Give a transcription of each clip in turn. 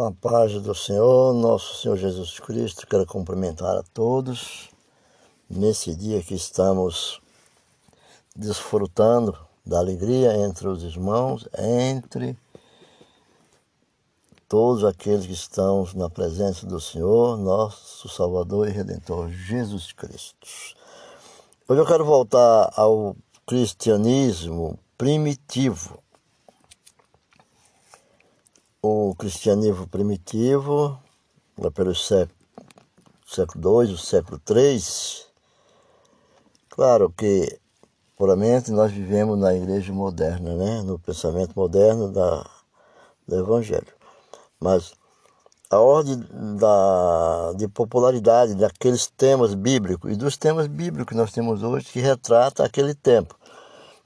Com a paz do Senhor, nosso Senhor Jesus Cristo, quero cumprimentar a todos nesse dia que estamos desfrutando da alegria entre os irmãos, entre todos aqueles que estão na presença do Senhor, nosso Salvador e Redentor, Jesus Cristo. Hoje eu quero voltar ao cristianismo primitivo o cristianismo primitivo, lá pelo século, século II, o século III, claro que puramente nós vivemos na igreja moderna, né? no pensamento moderno da, do Evangelho. Mas a ordem da, de popularidade daqueles temas bíblicos e dos temas bíblicos que nós temos hoje que retrata aquele tempo.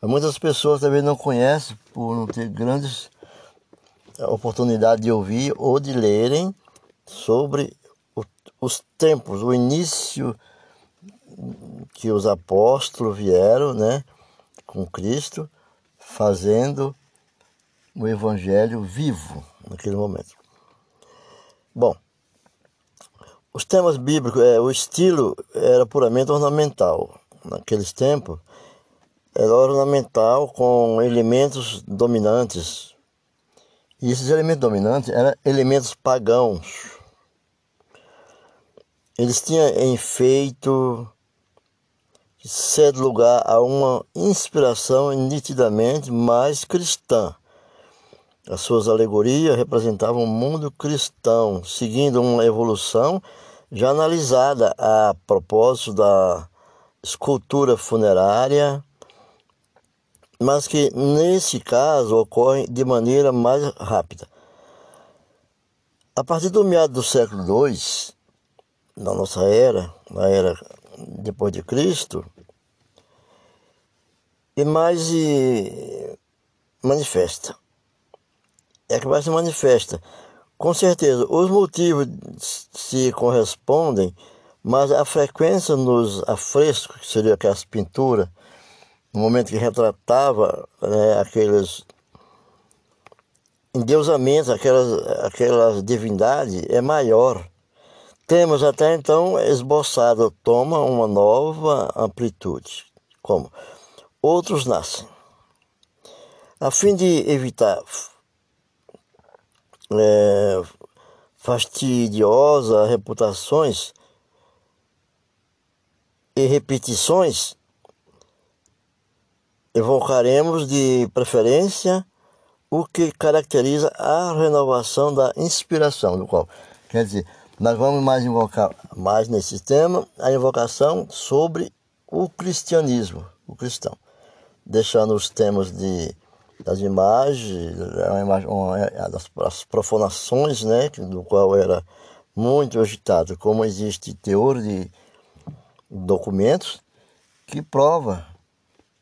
Muitas pessoas também não conhecem por não ter grandes a oportunidade de ouvir ou de lerem sobre o, os tempos, o início que os apóstolos vieram, né, com Cristo, fazendo o evangelho vivo naquele momento. Bom, os temas bíblicos, é, o estilo era puramente ornamental. Naqueles tempos, era ornamental com elementos dominantes, e esses elementos dominantes eram elementos pagãos. Eles tinham efeito de ser lugar a uma inspiração nitidamente mais cristã. As suas alegorias representavam o um mundo cristão, seguindo uma evolução já analisada a propósito da escultura funerária, mas que nesse caso ocorrem de maneira mais rápida. A partir do meado do século II, na nossa era, na era depois de Cristo, e mais se manifesta. É que mais se manifesta. Com certeza, os motivos se correspondem, mas a frequência nos afrescos, que seria aquelas pinturas, no momento que retratava né, aqueles endeusamentos, aquelas, aquelas divindades, é maior. Temos até então esboçado, toma uma nova amplitude. Como? Outros nascem. A fim de evitar é, fastidiosas reputações e repetições, evocaremos de preferência o que caracteriza a renovação da inspiração, do qual quer dizer, nós vamos mais invocar mais nesse tema a invocação sobre o cristianismo, o cristão, deixando os temas de das imagens, das profanações, né, do qual era muito agitado, como existe teor de documentos que prova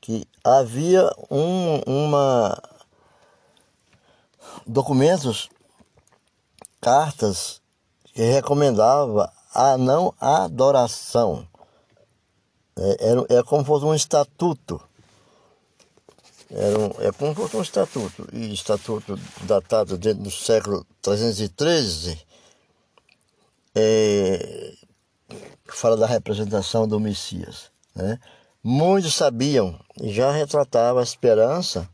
que havia um, uma documentos, cartas que recomendava a não adoração. É, era, é como se fosse um estatuto. Era um, é como se fosse um estatuto. E estatuto datado dentro do século 313, é, fala da representação do Messias. Né? Muitos sabiam e já retratava a esperança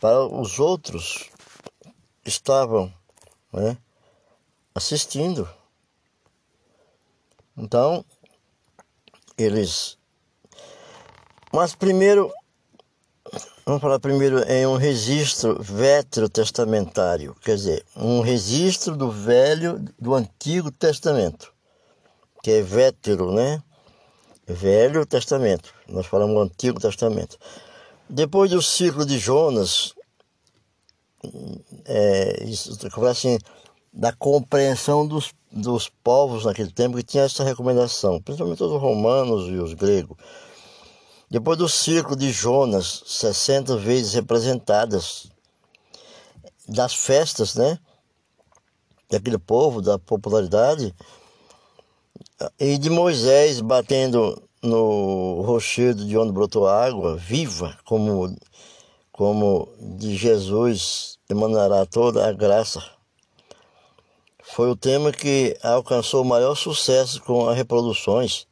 para os outros que estavam né, assistindo. Então, eles. Mas primeiro, vamos falar primeiro em um registro veterotestamentário, quer dizer, um registro do Velho, do Antigo Testamento, que é vétero, né? Velho Testamento, nós falamos Antigo Testamento. Depois do ciclo de Jonas, é, isso, assim, da compreensão dos, dos povos naquele tempo que tinha essa recomendação, principalmente os romanos e os gregos. Depois do ciclo de Jonas, 60 vezes representadas, das festas, né? Daquele povo, da popularidade, e de Moisés batendo no rochedo de onde brotou água viva, como, como de Jesus emanará toda a graça. foi o tema que alcançou maior sucesso com as reproduções.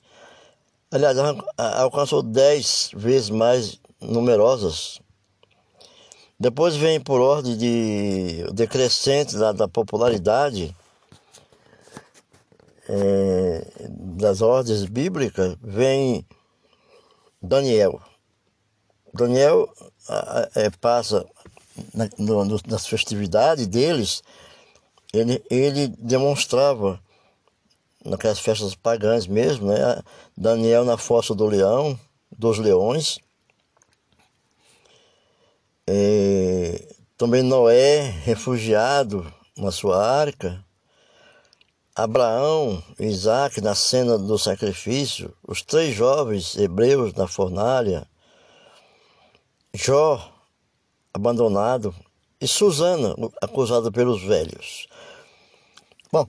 Aliás, alcançou dez vezes mais numerosas. Depois vem por ordem de decrescente da, da popularidade é, das ordens bíblicas, vem Daniel. Daniel é, passa na, no, nas festividades deles, ele, ele demonstrava naquelas festas pagãs mesmo, né? Daniel na fossa do leão, dos leões. É, também Noé, refugiado na sua arca. Abraão, Isaac na cena do sacrifício, os três jovens hebreus na fornalha, Jó, abandonado, e Susana, acusada pelos velhos. Bom,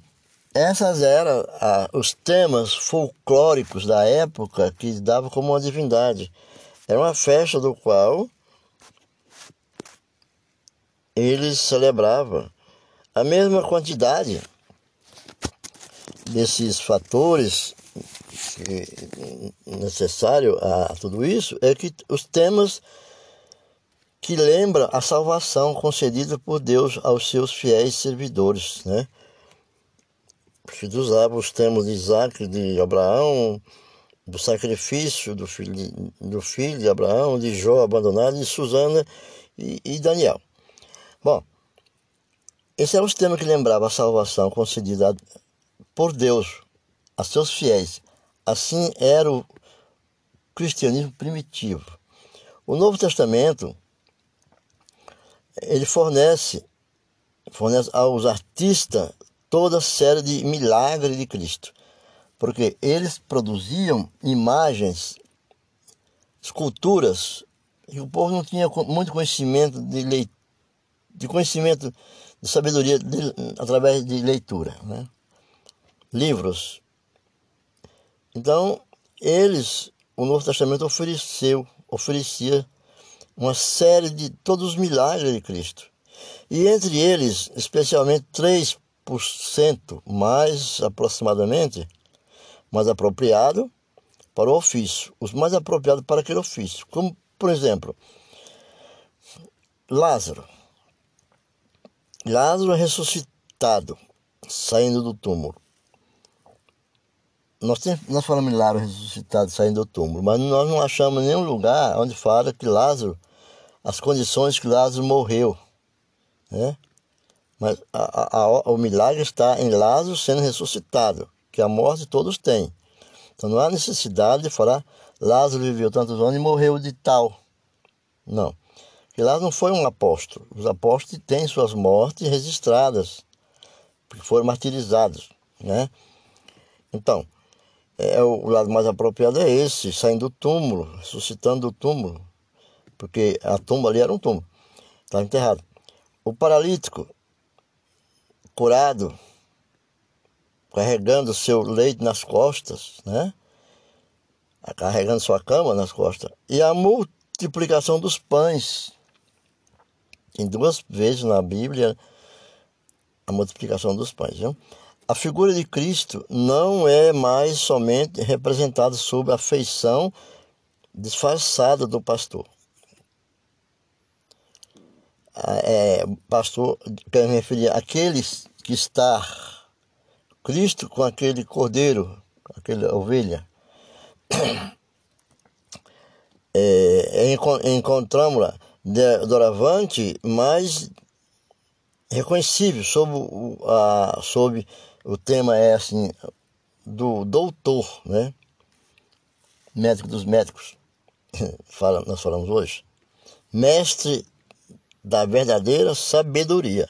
essas eram ah, os temas folclóricos da época que davam como uma divindade. Era uma festa do qual eles celebravam a mesma quantidade desses fatores necessário a tudo isso é que os temas que lembram a salvação concedida por Deus aos seus fiéis servidores, né? Porque usava os termos de Isaac, de Abraão, do sacrifício do filho, do filho de Abraão, de Jó abandonado, de Susana e, e Daniel. Bom, esse era os temas que lembrava a salvação concedida por Deus a seus fiéis. Assim era o cristianismo primitivo. O Novo Testamento ele fornece, fornece aos artistas toda a série de milagres de Cristo, porque eles produziam imagens, esculturas, e o povo não tinha muito conhecimento de, de conhecimento de sabedoria de, através de leitura, né? Livros. Então, eles, o Novo Testamento ofereceu, oferecia uma série de todos os milagres de Cristo. E entre eles, especialmente 3% mais aproximadamente, mais apropriado para o ofício, os mais apropriados para aquele ofício. Como, por exemplo, Lázaro. Lázaro ressuscitado, saindo do túmulo. Nós, tem, nós falamos Lázaro ressuscitado saindo do túmulo, mas nós não achamos nenhum lugar onde fala que Lázaro, as condições que Lázaro morreu. Né? Mas a, a, a, o milagre está em Lázaro sendo ressuscitado, que a morte todos têm. Então não há necessidade de falar Lázaro viveu tantos anos e morreu de tal. Não. Porque Lázaro não foi um apóstolo. Os apóstolos têm suas mortes registradas, porque foram martirizados. Né? Então, é, o lado mais apropriado é esse, saindo do túmulo, ressuscitando do túmulo, porque a tumba ali era um túmulo, está enterrado. O paralítico, curado, carregando seu leito nas costas, né? Carregando sua cama nas costas. E a multiplicação dos pães. Tem duas vezes na Bíblia a multiplicação dos pães. Viu? A figura de Cristo não é mais somente representada sob a feição disfarçada do pastor. É, pastor, quer me referir àqueles que está Cristo com aquele cordeiro, com aquela ovelha. É, encontramos-la doravante mais reconhecível sob, a, sob o tema é assim, do doutor, né? Médico dos médicos, Fala, nós falamos hoje. Mestre da verdadeira sabedoria.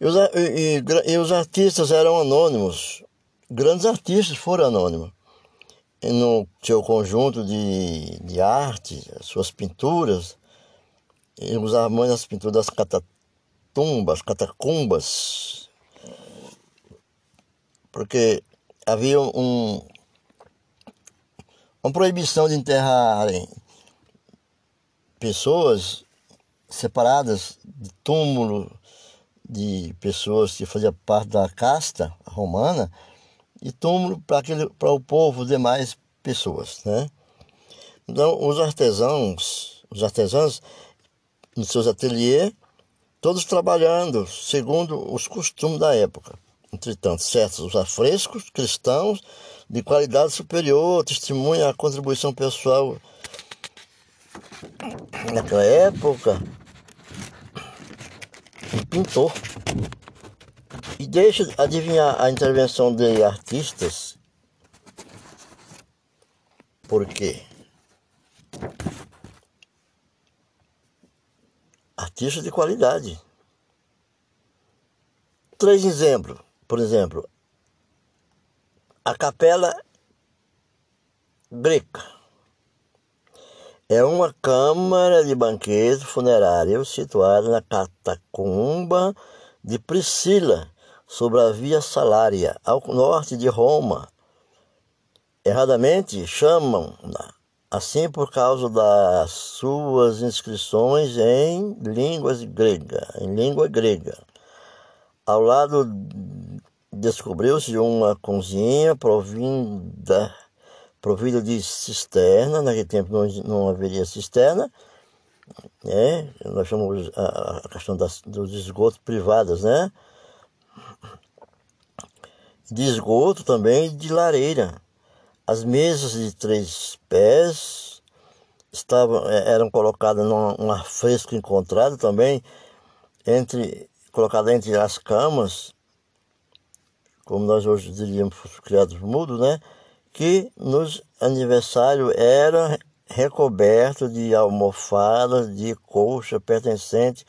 E os, e, e, os artistas eram anônimos. Grandes artistas foram anônimos. No seu conjunto de, de arte, suas pinturas, e usavam muito as pinturas das catatumbas, catacumbas, porque havia um, uma proibição de enterrarem pessoas separadas de túmulo, de pessoas que faziam parte da casta romana e túmulo para o povo demais pessoas, né? Então, os artesãos, os artesãos, nos seus ateliês, todos trabalhando segundo os costumes da época. Entretanto, certos os afrescos cristãos de qualidade superior testemunham a contribuição pessoal naquela época pintor. E deixa adivinhar a intervenção de artistas. Por quê? Artistas de qualidade. Três exemplos. Por exemplo, a capela greca é uma câmara de banquete funerário situada na catacumba de Priscila, sobre a Via Salária, ao norte de Roma. Erradamente chamam-na assim por causa das suas inscrições em línguas grega, em língua grega. Ao lado descobriu-se uma cozinha provinda provida de cisterna, naquele tempo não, não haveria cisterna, né? nós chamamos a, a questão das, dos esgotos privados, né? De esgoto também de lareira. As mesas de três pés estavam, é, eram colocadas num um afresco encontrado também, entre, colocada entre as camas, como nós hoje diríamos, criados mudos, né? que nos aniversário era recoberto de almofadas de colcha pertencente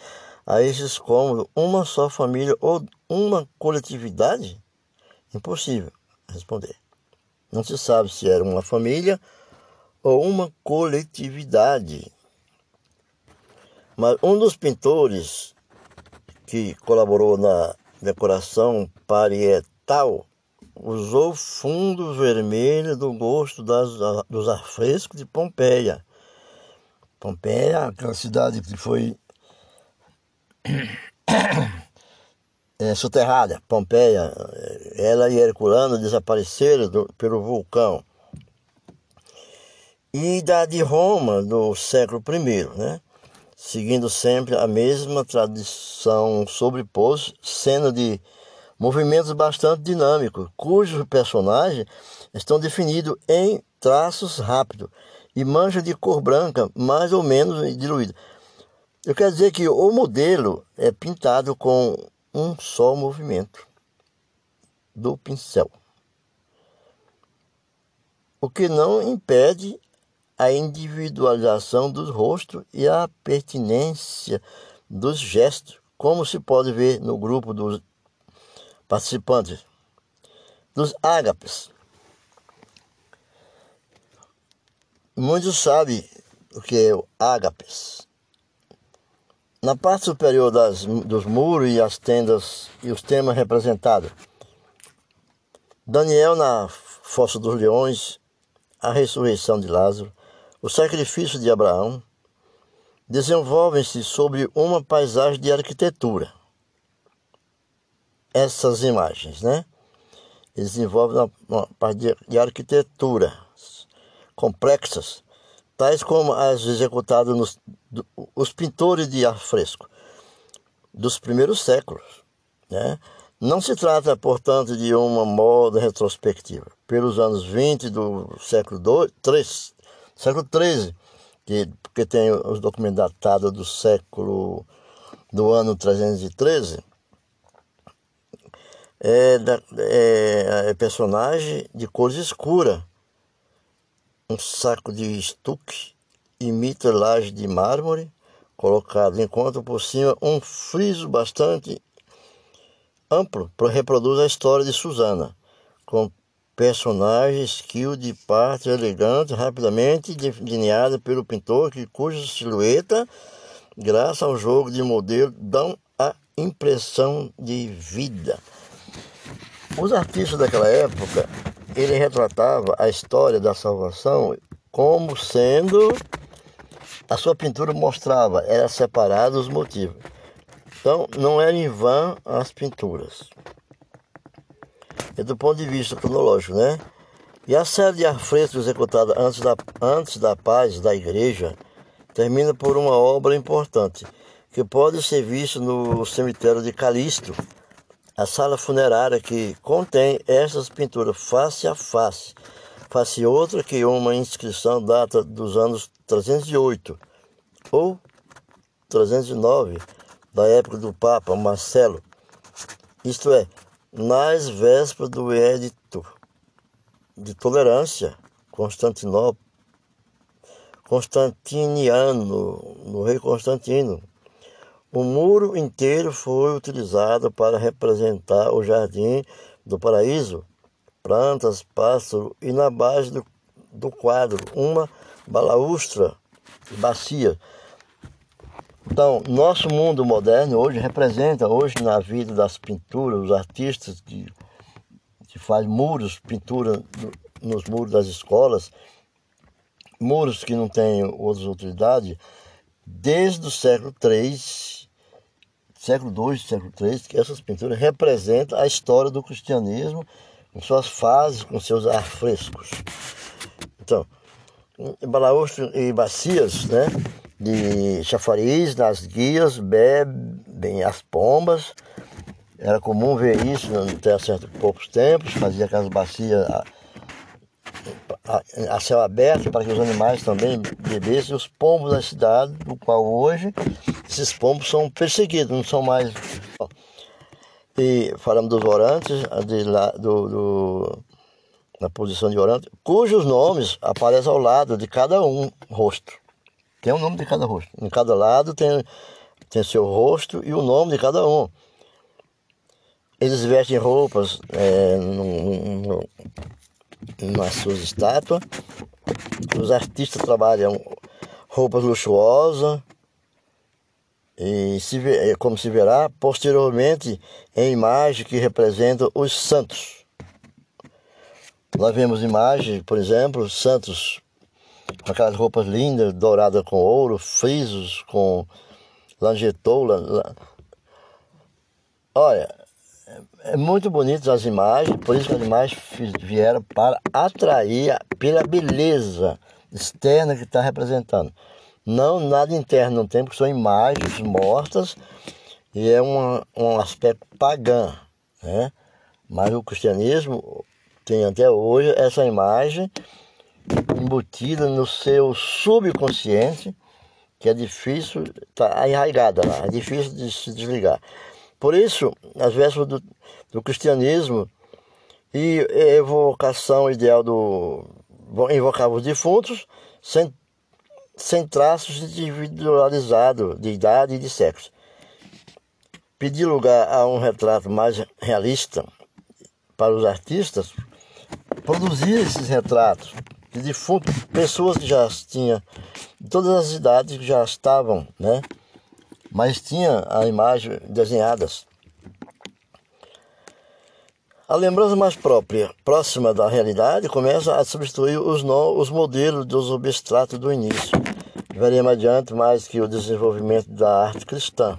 a esses cômodos, uma só família ou uma coletividade? Impossível responder. Não se sabe se era uma família ou uma coletividade. Mas um dos pintores que colaborou na decoração parietal usou fundo vermelho do gosto das, dos afrescos de Pompeia. Pompeia, aquela cidade que foi é, soterrada, Pompeia, ela e Herculano desapareceram do, pelo vulcão. E da de Roma, do século I, né? seguindo sempre a mesma tradição sobreposto, sendo de movimentos bastante dinâmicos, cujos personagens estão definidos em traços rápidos e mancha de cor branca mais ou menos diluída. Eu quero dizer que o modelo é pintado com um só movimento do pincel, o que não impede a individualização dos rostos e a pertinência dos gestos, como se pode ver no grupo dos participantes dos ágapes. Muitos sabem o que é o ágapes. Na parte superior das, dos muros e as tendas e os temas representados. Daniel na Fossa dos Leões, a ressurreição de Lázaro, o sacrifício de Abraão, desenvolvem-se sobre uma paisagem de arquitetura essas imagens, né? Eles envolvem uma parte de, arquitetura complexas, tais como as executadas nos do, os pintores de afresco dos primeiros séculos, né? Não se trata, portanto, de uma moda retrospectiva. Pelos anos 20 do século II, século XIII, que, porque tem os documentos datados do século do ano 313, é, é, é personagem de cores escuras. Um saco de estuque imita laje de mármore colocado, enquanto por cima um friso bastante amplo reproduz a história de Susana, com personagem skill de parte elegante, rapidamente delineada pelo pintor, que, cuja silhueta, graças ao jogo de modelo, dão a impressão de vida. Os artistas daquela época, ele retratava a história da salvação como sendo a sua pintura mostrava, era separado os motivos. Então, não era em vão as pinturas. E do ponto de vista cronológico, né? E a série de afrescos executada antes da, antes da paz da igreja termina por uma obra importante, que pode ser vista no cemitério de Calisto, a sala funerária que contém essas pinturas face a face, face outra que uma inscrição data dos anos 308 ou 309 da época do Papa Marcelo, isto é, nas vésperas do Edito de Tolerância, Constantinopla, Constantiniano, no rei Constantino. O muro inteiro foi utilizado para representar o jardim do paraíso, plantas, pássaros e na base do, do quadro uma balaustra, bacia. Então, nosso mundo moderno hoje representa, hoje na vida das pinturas, os artistas que, que fazem muros, pintura nos muros das escolas, muros que não têm outras utilidades, desde o século III, século II, século III, que essas pinturas representam a história do cristianismo, com suas fases, com seus afrescos. Então, balaústre e bacias, né? De chafariz nas guias, bebem as pombas. Era comum ver isso até certo poucos tempos, fazia aquelas bacias a, a, céu aberto para que os animais também bebessem. Os pombos da cidade, do qual hoje esses pombos são perseguidos, não são mais. E falamos dos orantes, de lá, do, do, na posição de orante, cujos nomes aparecem ao lado de cada um rosto. Tem o um nome de cada rosto. Em cada lado tem, tem seu rosto e o nome de cada um. Eles vestem roupas é, nas suas estátuas. Os artistas trabalham roupas luxuosas, e se, é, como se verá posteriormente em imagem que representa os santos. Nós vemos imagens, por exemplo, santos com aquelas roupas lindas, douradas com ouro, frisos com langetoula. Olha, é muito bonito as imagens, por isso que as imagens vieram para atrair pela beleza externa que está representando. Não nada interno, não tem, porque são imagens mortas e é uma, um aspecto pagão, né? Mas o cristianismo tem até hoje essa imagem embutida no seu subconsciente, que é difícil, está enraigada lá, é difícil de se desligar. Por isso, as vésperas do, do cristianismo e evocação ideal do. invocava os defuntos sem, sem traços individualizados de idade e de sexo. Pedir lugar a um retrato mais realista para os artistas, produzir esses retratos de defuntos, pessoas que já tinham, de todas as idades que já estavam, né? mas tinha a imagem desenhadas. A lembrança mais própria, próxima da realidade, começa a substituir os, no, os modelos dos substratos do início. Veremos adiante mais que o desenvolvimento da arte cristã,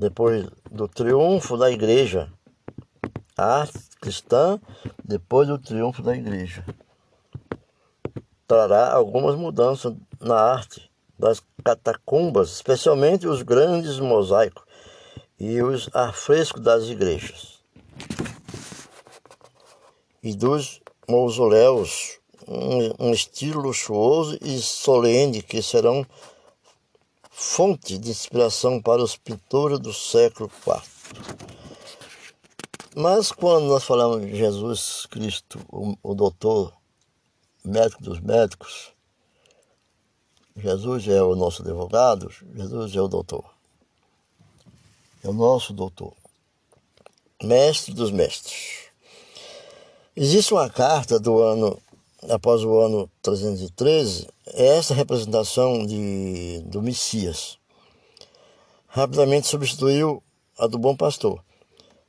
depois do triunfo da igreja. A arte cristã, depois do triunfo da igreja. Trará algumas mudanças na arte das catacumbas, especialmente os grandes mosaicos e os afrescos das igrejas. E dos mausoléus, um, um estilo luxuoso e solene que serão fonte de inspiração para os pintores do século IV. Mas quando nós falamos de Jesus Cristo, o, o doutor, médico dos médicos, Jesus é o nosso advogado, Jesus é o doutor. É o nosso doutor. Mestre dos mestres. Existe uma carta do ano, após o ano 313, é essa representação de, do Messias. Rapidamente substituiu a do Bom Pastor.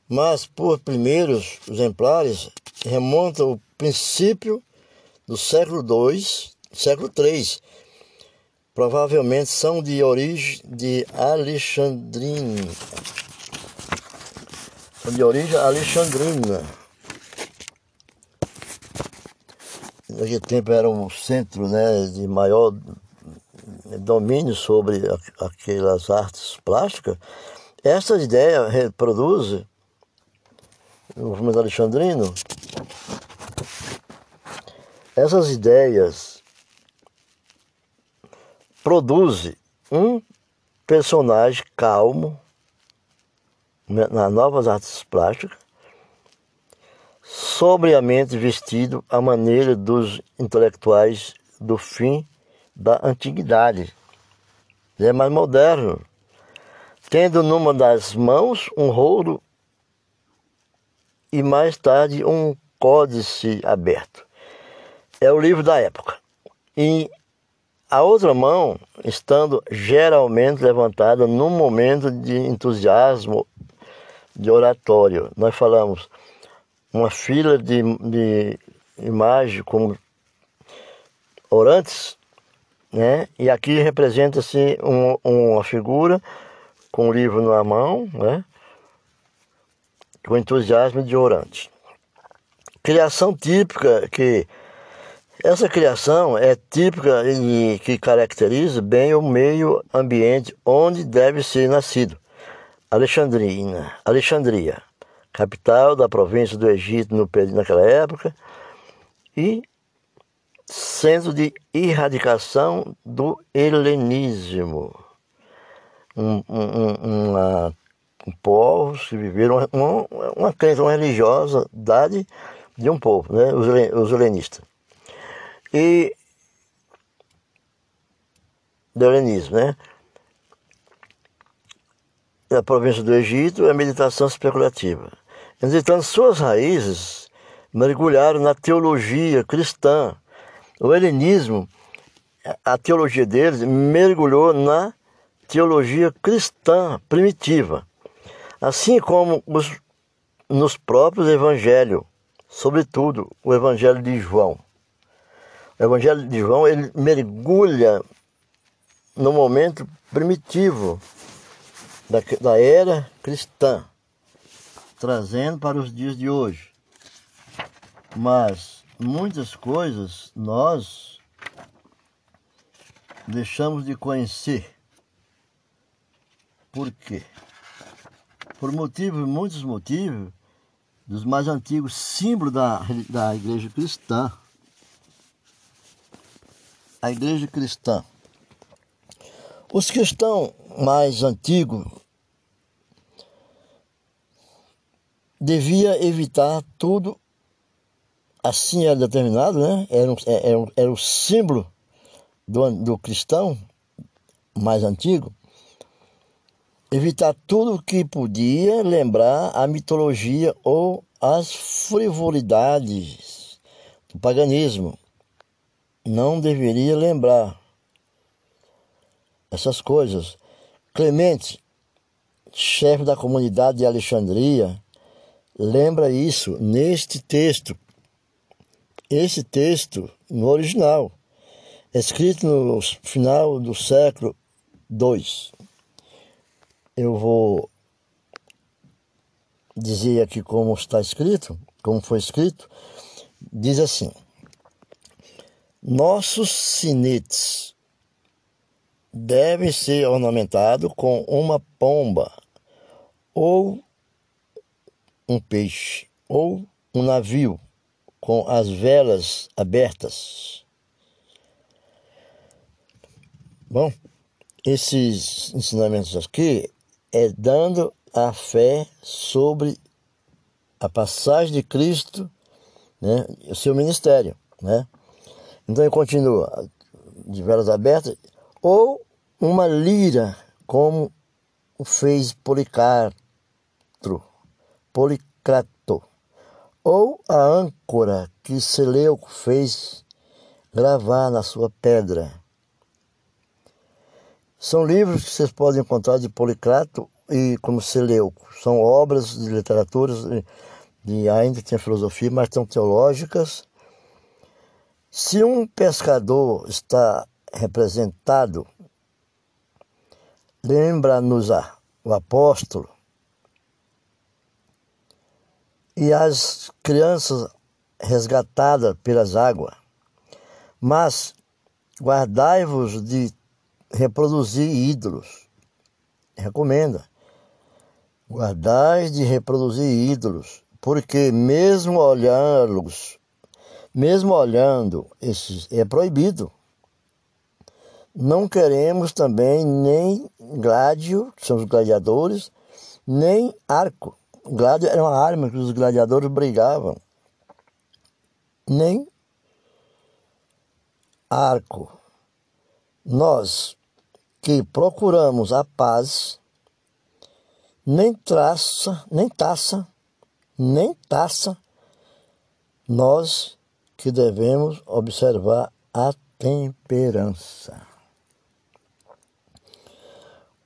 Mas, por primeiros exemplares, remonta o princípio do século II, século III, provavelmente são de origem de Alexandrina. de origem alexandrina. Naquele tempo era um centro né, de maior domínio sobre aquelas artes plásticas. Essa ideia reproduz o movimento alexandrino. Essas ideias produzem um personagem calmo nas novas artes plásticas, sobriamente vestido à maneira dos intelectuais do fim da antiguidade. Ele é mais moderno, tendo numa das mãos um rolo e mais tarde um códice aberto. É o livro da época. E a outra mão estando geralmente levantada num momento de entusiasmo de oratório. Nós falamos uma fila de, de imagens como orantes, né? E aqui representa-se um, uma figura com um livro na mão, né? Com entusiasmo de orante. Criação típica que essa criação é típica e que caracteriza bem o meio ambiente onde deve ser nascido. Alexandrina, Alexandria, capital da província do Egito no, naquela época, e centro de erradicação do helenismo. Um, um, uma, um povos que viveram uma, uma crença, uma religiosidade de um povo, né? os, os helenistas e do helenismo, né? Na província do Egito é a meditação especulativa. Entretanto, suas raízes mergulharam na teologia cristã. O helenismo, a teologia deles mergulhou na teologia cristã primitiva, assim como os, nos próprios evangelhos, sobretudo o evangelho de João. O Evangelho de João ele mergulha no momento primitivo da, da era cristã, trazendo para os dias de hoje. Mas muitas coisas nós deixamos de conhecer. Por quê? Por motivos, muitos motivos, dos mais antigos símbolos da, da igreja cristã a igreja cristã. Os cristãos mais antigos devia evitar tudo, assim era determinado, né? Era, um, é, era, era o símbolo do, do cristão mais antigo, evitar tudo que podia lembrar a mitologia ou as frivolidades do paganismo não deveria lembrar essas coisas. Clemente, chefe da comunidade de Alexandria, lembra isso neste texto. Esse texto, no original, escrito no final do século II. Eu vou dizer aqui como está escrito, como foi escrito. Diz assim: nossos sinetes devem ser ornamentados com uma pomba ou um peixe ou um navio com as velas abertas. Bom, esses ensinamentos aqui é dando a fé sobre a passagem de Cristo, né, o seu ministério, né? Então ele continua, de velas abertas, ou uma lira, como fez Policarpo, Policrato, ou a âncora que Seleuco fez gravar na sua pedra. São livros que vocês podem encontrar de Policrato e como Seleuco. São obras de literatura, de, de ainda tem filosofia, mas são teológicas se um pescador está representado, lembra-nos o apóstolo e as crianças resgatadas pelas águas. Mas guardai-vos de reproduzir ídolos. Recomenda. Guardai de reproduzir ídolos, porque mesmo olhá-los, mesmo olhando é proibido. Não queremos também nem gládio, que são os gladiadores, nem arco. Gládio era uma arma que os gladiadores brigavam. Nem arco. Nós que procuramos a paz, nem traça, nem taça, nem taça, nós que devemos observar a temperança.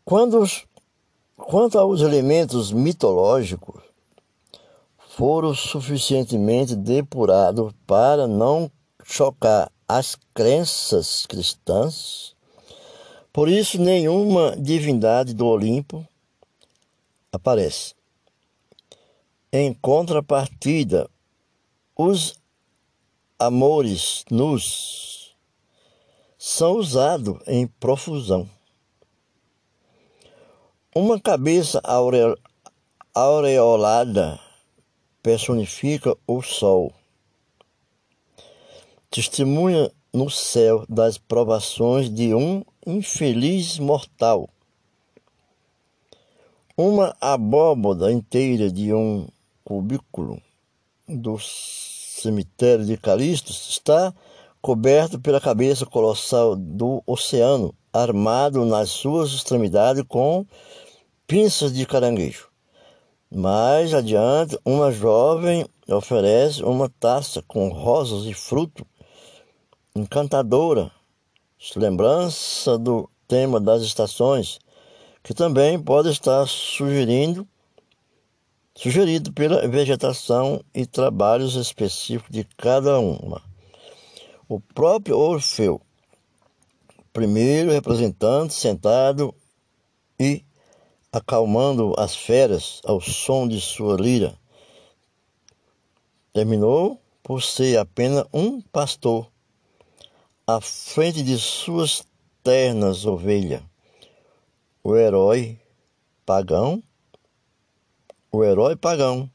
Quando, quanto aos elementos mitológicos, foram suficientemente depurados para não chocar as crenças cristãs. Por isso, nenhuma divindade do Olimpo aparece. Em contrapartida, os amores nus são usados em profusão. Uma cabeça aureolada personifica o sol. Testemunha no céu das provações de um infeliz mortal. Uma abóboda inteira de um cubículo do cemitério de Calisto está coberto pela cabeça colossal do oceano, armado nas suas extremidades com pinças de caranguejo. Mais adiante, uma jovem oferece uma taça com rosas e fruto encantadora, lembrança do tema das estações, que também pode estar sugerindo sugerido pela vegetação e trabalhos específicos de cada uma. O próprio Orfeu, primeiro representante sentado e acalmando as feras ao som de sua lira. Terminou por ser apenas um pastor à frente de suas ternas ovelhas. O herói pagão, o herói pagão,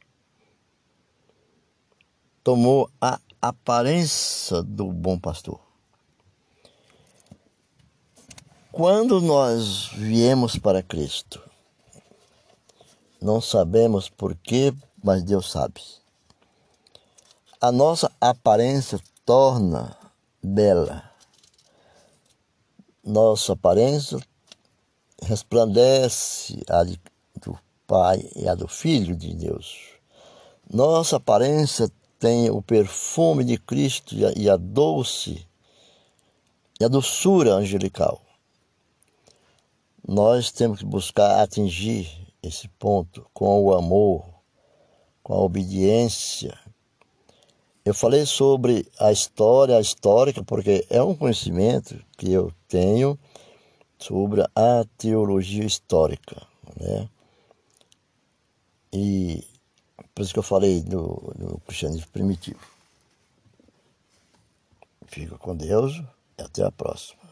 tomou a aparência do bom pastor. Quando nós viemos para Cristo, não sabemos porquê, mas Deus sabe. A nossa aparência torna bela. Nossa aparência resplandece a do Pai e a do Filho de Deus. Nossa aparência tem o perfume de Cristo e a, e a doce e a doçura angelical. Nós temos que buscar atingir esse ponto com o amor, com a obediência. Eu falei sobre a história histórica porque é um conhecimento que eu tenho sobre a teologia histórica, né? E por isso que eu falei do, do cristianismo primitivo. Fica com Deus e até a próxima.